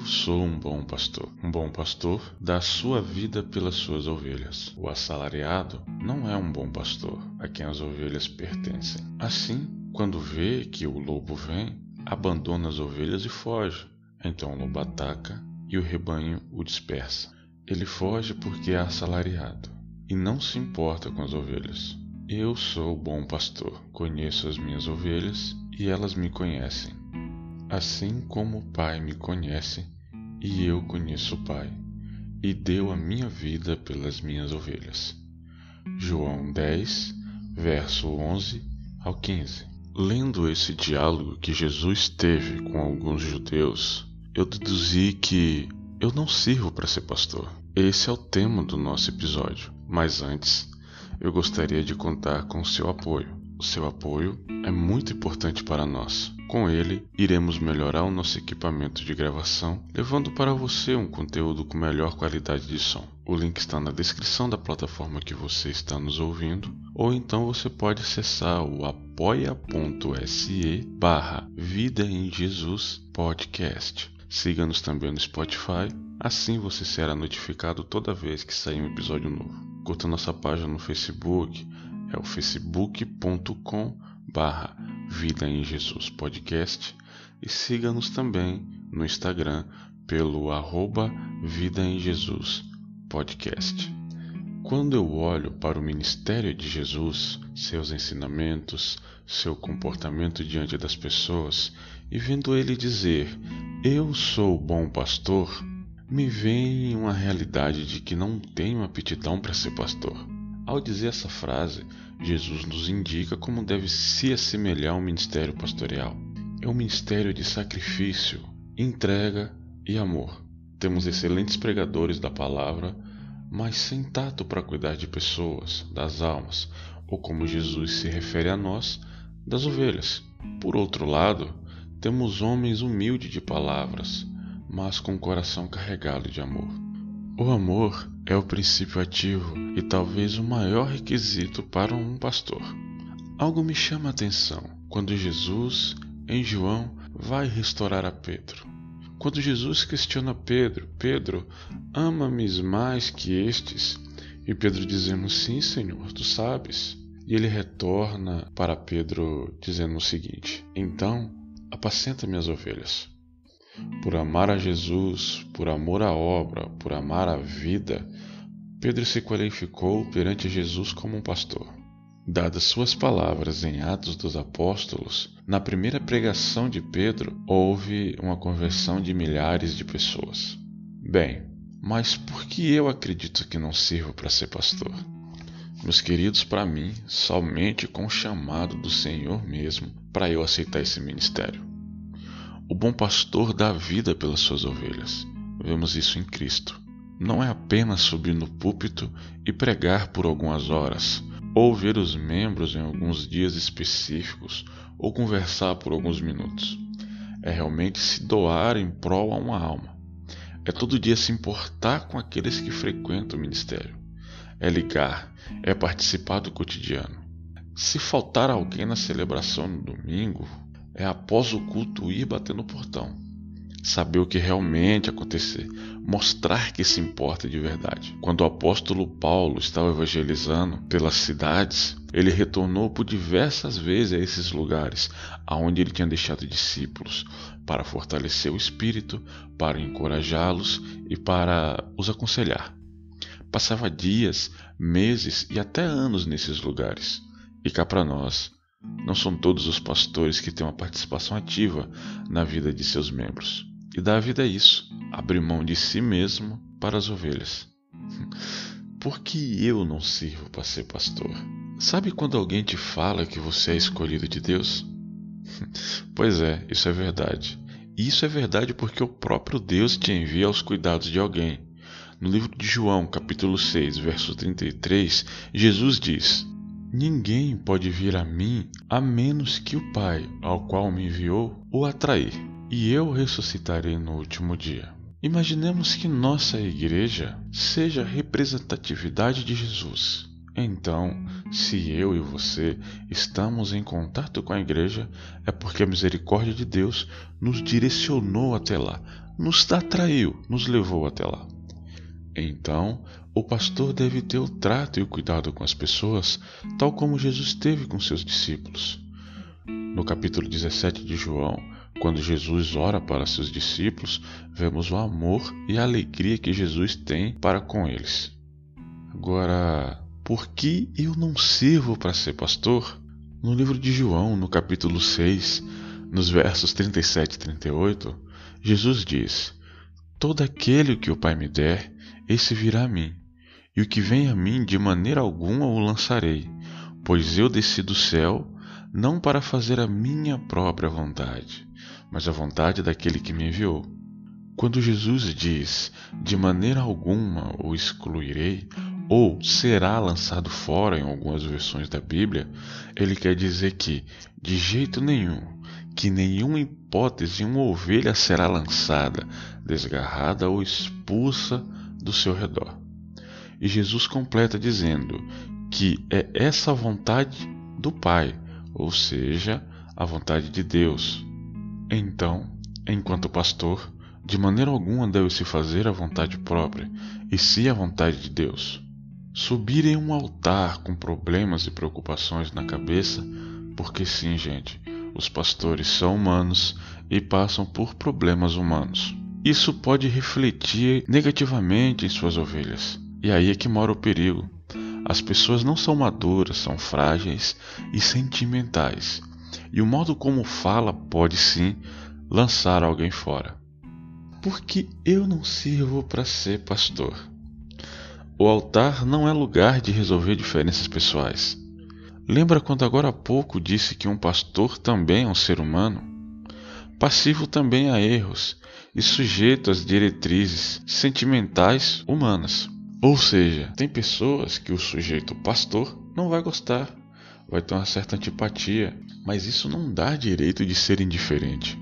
Eu sou um bom pastor. Um bom pastor dá sua vida pelas suas ovelhas. O assalariado não é um bom pastor a quem as ovelhas pertencem. Assim, quando vê que o lobo vem, abandona as ovelhas e foge. Então o lobo ataca e o rebanho o dispersa. Ele foge porque é assalariado e não se importa com as ovelhas. Eu sou o bom pastor, conheço as minhas ovelhas e elas me conhecem. Assim como o Pai me conhece e eu conheço o Pai, e deu a minha vida pelas minhas ovelhas. João 10, verso 11 ao 15. Lendo esse diálogo que Jesus teve com alguns judeus, eu deduzi que eu não sirvo para ser pastor. Esse é o tema do nosso episódio. Mas antes, eu gostaria de contar com seu apoio. O seu apoio é muito importante para nós. Com ele, iremos melhorar o nosso equipamento de gravação, levando para você um conteúdo com melhor qualidade de som. O link está na descrição da plataforma que você está nos ouvindo, ou então você pode acessar o apoia.se barra Vida em Jesus Podcast. Siga-nos também no Spotify, assim você será notificado toda vez que sair um episódio novo. Curta nossa página no Facebook, é o facebook.com barra Vida em Jesus Podcast e siga-nos também no Instagram pelo arroba Vida em Jesus Podcast. Quando eu olho para o ministério de Jesus, seus ensinamentos, seu comportamento diante das pessoas e vendo ele dizer: Eu sou o bom pastor, me vem uma realidade de que não tenho aptidão para ser pastor. Ao dizer essa frase, Jesus nos indica como deve se assemelhar ao ministério pastoral. É um ministério de sacrifício, entrega e amor. Temos excelentes pregadores da palavra, mas sem tato para cuidar de pessoas, das almas, ou como Jesus se refere a nós, das ovelhas. Por outro lado, temos homens humildes de palavras, mas com o coração carregado de amor. O amor é o princípio ativo e talvez o maior requisito para um pastor. Algo me chama a atenção quando Jesus, em João, vai restaurar a Pedro. Quando Jesus questiona Pedro, Pedro, ama-me mais que estes? E Pedro dizendo, sim, Senhor, tu sabes. E ele retorna para Pedro dizendo o seguinte: Então, apacenta minhas ovelhas. Por amar a Jesus, por amor à obra, por amar a vida, Pedro se qualificou perante Jesus como um pastor. Dadas suas palavras em Atos dos Apóstolos, na primeira pregação de Pedro houve uma conversão de milhares de pessoas. Bem, mas por que eu acredito que não sirvo para ser pastor? Meus queridos, para mim, somente com o chamado do Senhor mesmo para eu aceitar esse ministério. O bom pastor dá vida pelas suas ovelhas. Vemos isso em Cristo. Não é apenas subir no púlpito e pregar por algumas horas, ou ver os membros em alguns dias específicos, ou conversar por alguns minutos. É realmente se doar em prol a uma alma. É todo dia se importar com aqueles que frequentam o ministério. É ligar, é participar do cotidiano. Se faltar alguém na celebração no domingo, é após o culto ir bater no portão, saber o que realmente acontecer, mostrar que se importa de verdade. Quando o apóstolo Paulo estava evangelizando pelas cidades, ele retornou por diversas vezes a esses lugares aonde ele tinha deixado discípulos para fortalecer o espírito, para encorajá-los e para os aconselhar. Passava dias, meses e até anos nesses lugares. E cá para nós, não são todos os pastores que têm uma participação ativa na vida de seus membros. E dar a vida é isso, abrir mão de si mesmo para as ovelhas. Por que eu não sirvo para ser pastor? Sabe quando alguém te fala que você é escolhido de Deus? Pois é, isso é verdade. E isso é verdade porque o próprio Deus te envia aos cuidados de alguém. No livro de João, capítulo 6, verso 33, Jesus diz: Ninguém pode vir a mim a menos que o Pai, ao qual me enviou, o atrair, e eu ressuscitarei no último dia. Imaginemos que nossa igreja seja a representatividade de Jesus. Então, se eu e você estamos em contato com a igreja, é porque a misericórdia de Deus nos direcionou até lá, nos atraiu, nos levou até lá. Então, o pastor deve ter o trato e o cuidado com as pessoas, tal como Jesus teve com seus discípulos. No capítulo 17 de João, quando Jesus ora para seus discípulos, vemos o amor e a alegria que Jesus tem para com eles. Agora, por que eu não sirvo para ser pastor? No livro de João, no capítulo 6, nos versos 37 e 38, Jesus diz: Todo aquele que o Pai me der, esse virá a mim, e o que vem a mim de maneira alguma o lançarei, pois eu desci do céu não para fazer a minha própria vontade, mas a vontade daquele que me enviou. Quando Jesus diz: De maneira alguma o excluirei, ou será lançado fora em algumas versões da Bíblia, ele quer dizer que, de jeito nenhum, que nenhuma hipótese uma ovelha será lançada, desgarrada ou expulsa do seu redor. E Jesus completa dizendo que é essa vontade do Pai, ou seja, a vontade de Deus. Então, enquanto pastor, de maneira alguma deve se fazer a vontade própria, e sim a vontade de Deus. Subir em um altar com problemas e preocupações na cabeça, porque sim, gente, os pastores são humanos e passam por problemas humanos. Isso pode refletir negativamente em suas ovelhas. E aí é que mora o perigo. As pessoas não são maduras, são frágeis e sentimentais. E o modo como fala pode sim lançar alguém fora. Porque eu não sirvo para ser pastor. O altar não é lugar de resolver diferenças pessoais. Lembra quando agora há pouco disse que um pastor também é um ser humano? Passivo também a erros e sujeito às diretrizes sentimentais humanas. Ou seja, tem pessoas que o sujeito pastor não vai gostar, vai ter uma certa antipatia, mas isso não dá direito de ser indiferente.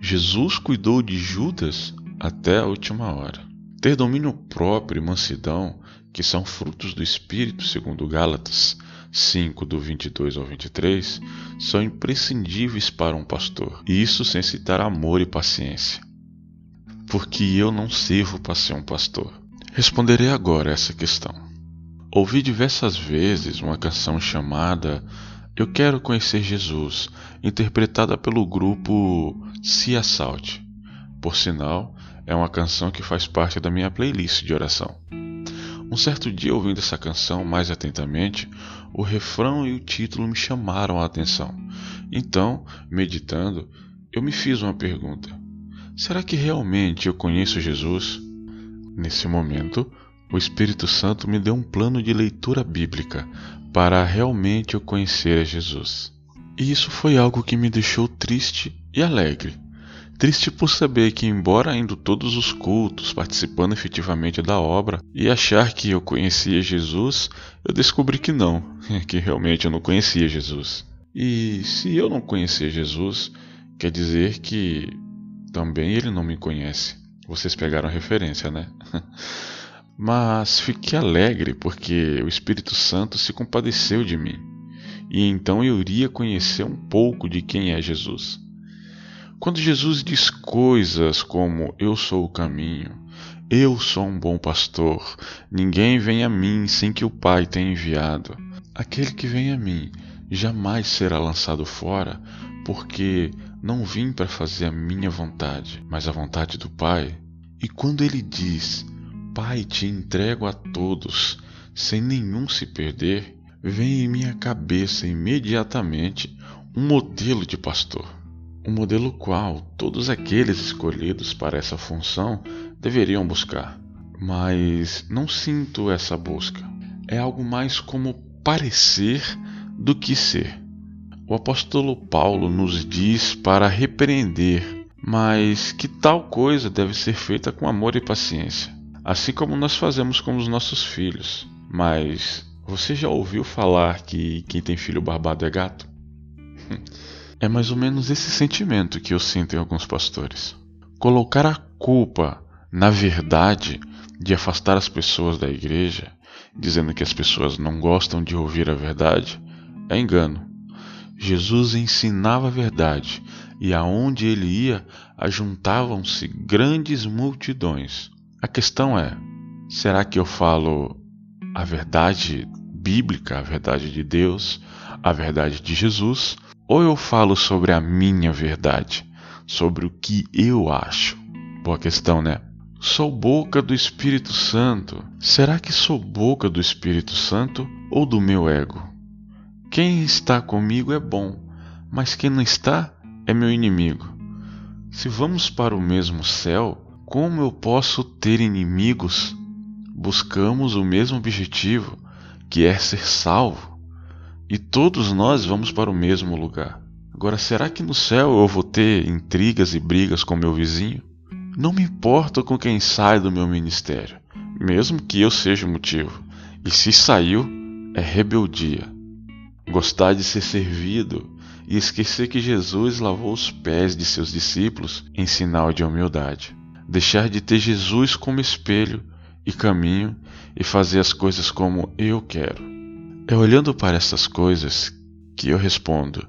Jesus cuidou de Judas até a última hora. Ter domínio próprio e mansidão, que são frutos do Espírito, segundo Gálatas 5, do 22 ao 23, são imprescindíveis para um pastor, e isso sem citar amor e paciência. Porque eu não sirvo para ser um pastor. Responderei agora essa questão. Ouvi diversas vezes uma canção chamada Eu Quero Conhecer Jesus, interpretada pelo grupo Se Assalte. Por sinal, é uma canção que faz parte da minha playlist de oração. Um certo dia, ouvindo essa canção mais atentamente, o refrão e o título me chamaram a atenção. Então, meditando, eu me fiz uma pergunta: será que realmente eu conheço Jesus? Nesse momento, o Espírito Santo me deu um plano de leitura bíblica para realmente eu conhecer a Jesus. E isso foi algo que me deixou triste e alegre Triste por saber que, embora indo todos os cultos, participando efetivamente da obra e achar que eu conhecia Jesus, eu descobri que não, que realmente eu não conhecia Jesus. E se eu não conhecia Jesus, quer dizer que também ele não me conhece. Vocês pegaram a referência, né? Mas fiquei alegre porque o Espírito Santo se compadeceu de mim. E então eu iria conhecer um pouco de quem é Jesus. Quando Jesus diz coisas como Eu sou o caminho, eu sou um bom pastor, ninguém vem a mim sem que o Pai tenha enviado. Aquele que vem a mim jamais será lançado fora, porque não vim para fazer a minha vontade, mas a vontade do Pai. E quando ele diz: Pai, te entrego a todos, sem nenhum se perder, vem em minha cabeça imediatamente um modelo de pastor um modelo qual todos aqueles escolhidos para essa função deveriam buscar. Mas não sinto essa busca. É algo mais como parecer do que ser. O apóstolo Paulo nos diz para repreender, mas que tal coisa deve ser feita com amor e paciência, assim como nós fazemos com os nossos filhos. Mas você já ouviu falar que quem tem filho barbado é gato? É mais ou menos esse sentimento que eu sinto em alguns pastores. Colocar a culpa na verdade de afastar as pessoas da igreja dizendo que as pessoas não gostam de ouvir a verdade, é engano. Jesus ensinava a verdade e aonde ele ia ajuntavam-se grandes multidões. A questão é: será que eu falo a verdade bíblica, a verdade de Deus, a verdade de Jesus, ou eu falo sobre a minha verdade, sobre o que eu acho? Boa questão, né? Sou boca do Espírito Santo. Será que sou boca do Espírito Santo ou do meu ego? Quem está comigo é bom, mas quem não está é meu inimigo. Se vamos para o mesmo céu, como eu posso ter inimigos? Buscamos o mesmo objetivo, que é ser salvo, e todos nós vamos para o mesmo lugar. Agora, será que no céu eu vou ter intrigas e brigas com meu vizinho? Não me importo com quem sai do meu ministério, mesmo que eu seja o motivo. E se saiu, é rebeldia gostar de ser servido e esquecer que Jesus lavou os pés de seus discípulos em sinal de humildade. Deixar de ter Jesus como espelho e caminho e fazer as coisas como eu quero. É olhando para essas coisas que eu respondo: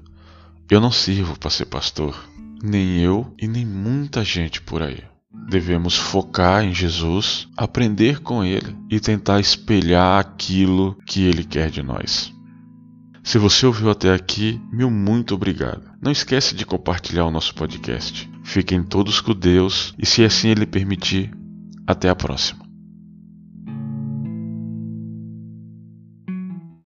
eu não sirvo para ser pastor, nem eu e nem muita gente por aí. Devemos focar em Jesus, aprender com Ele e tentar espelhar aquilo que Ele quer de nós. Se você ouviu até aqui, meu muito obrigado. Não esquece de compartilhar o nosso podcast. Fiquem todos com Deus e, se assim Ele permitir, até a próxima.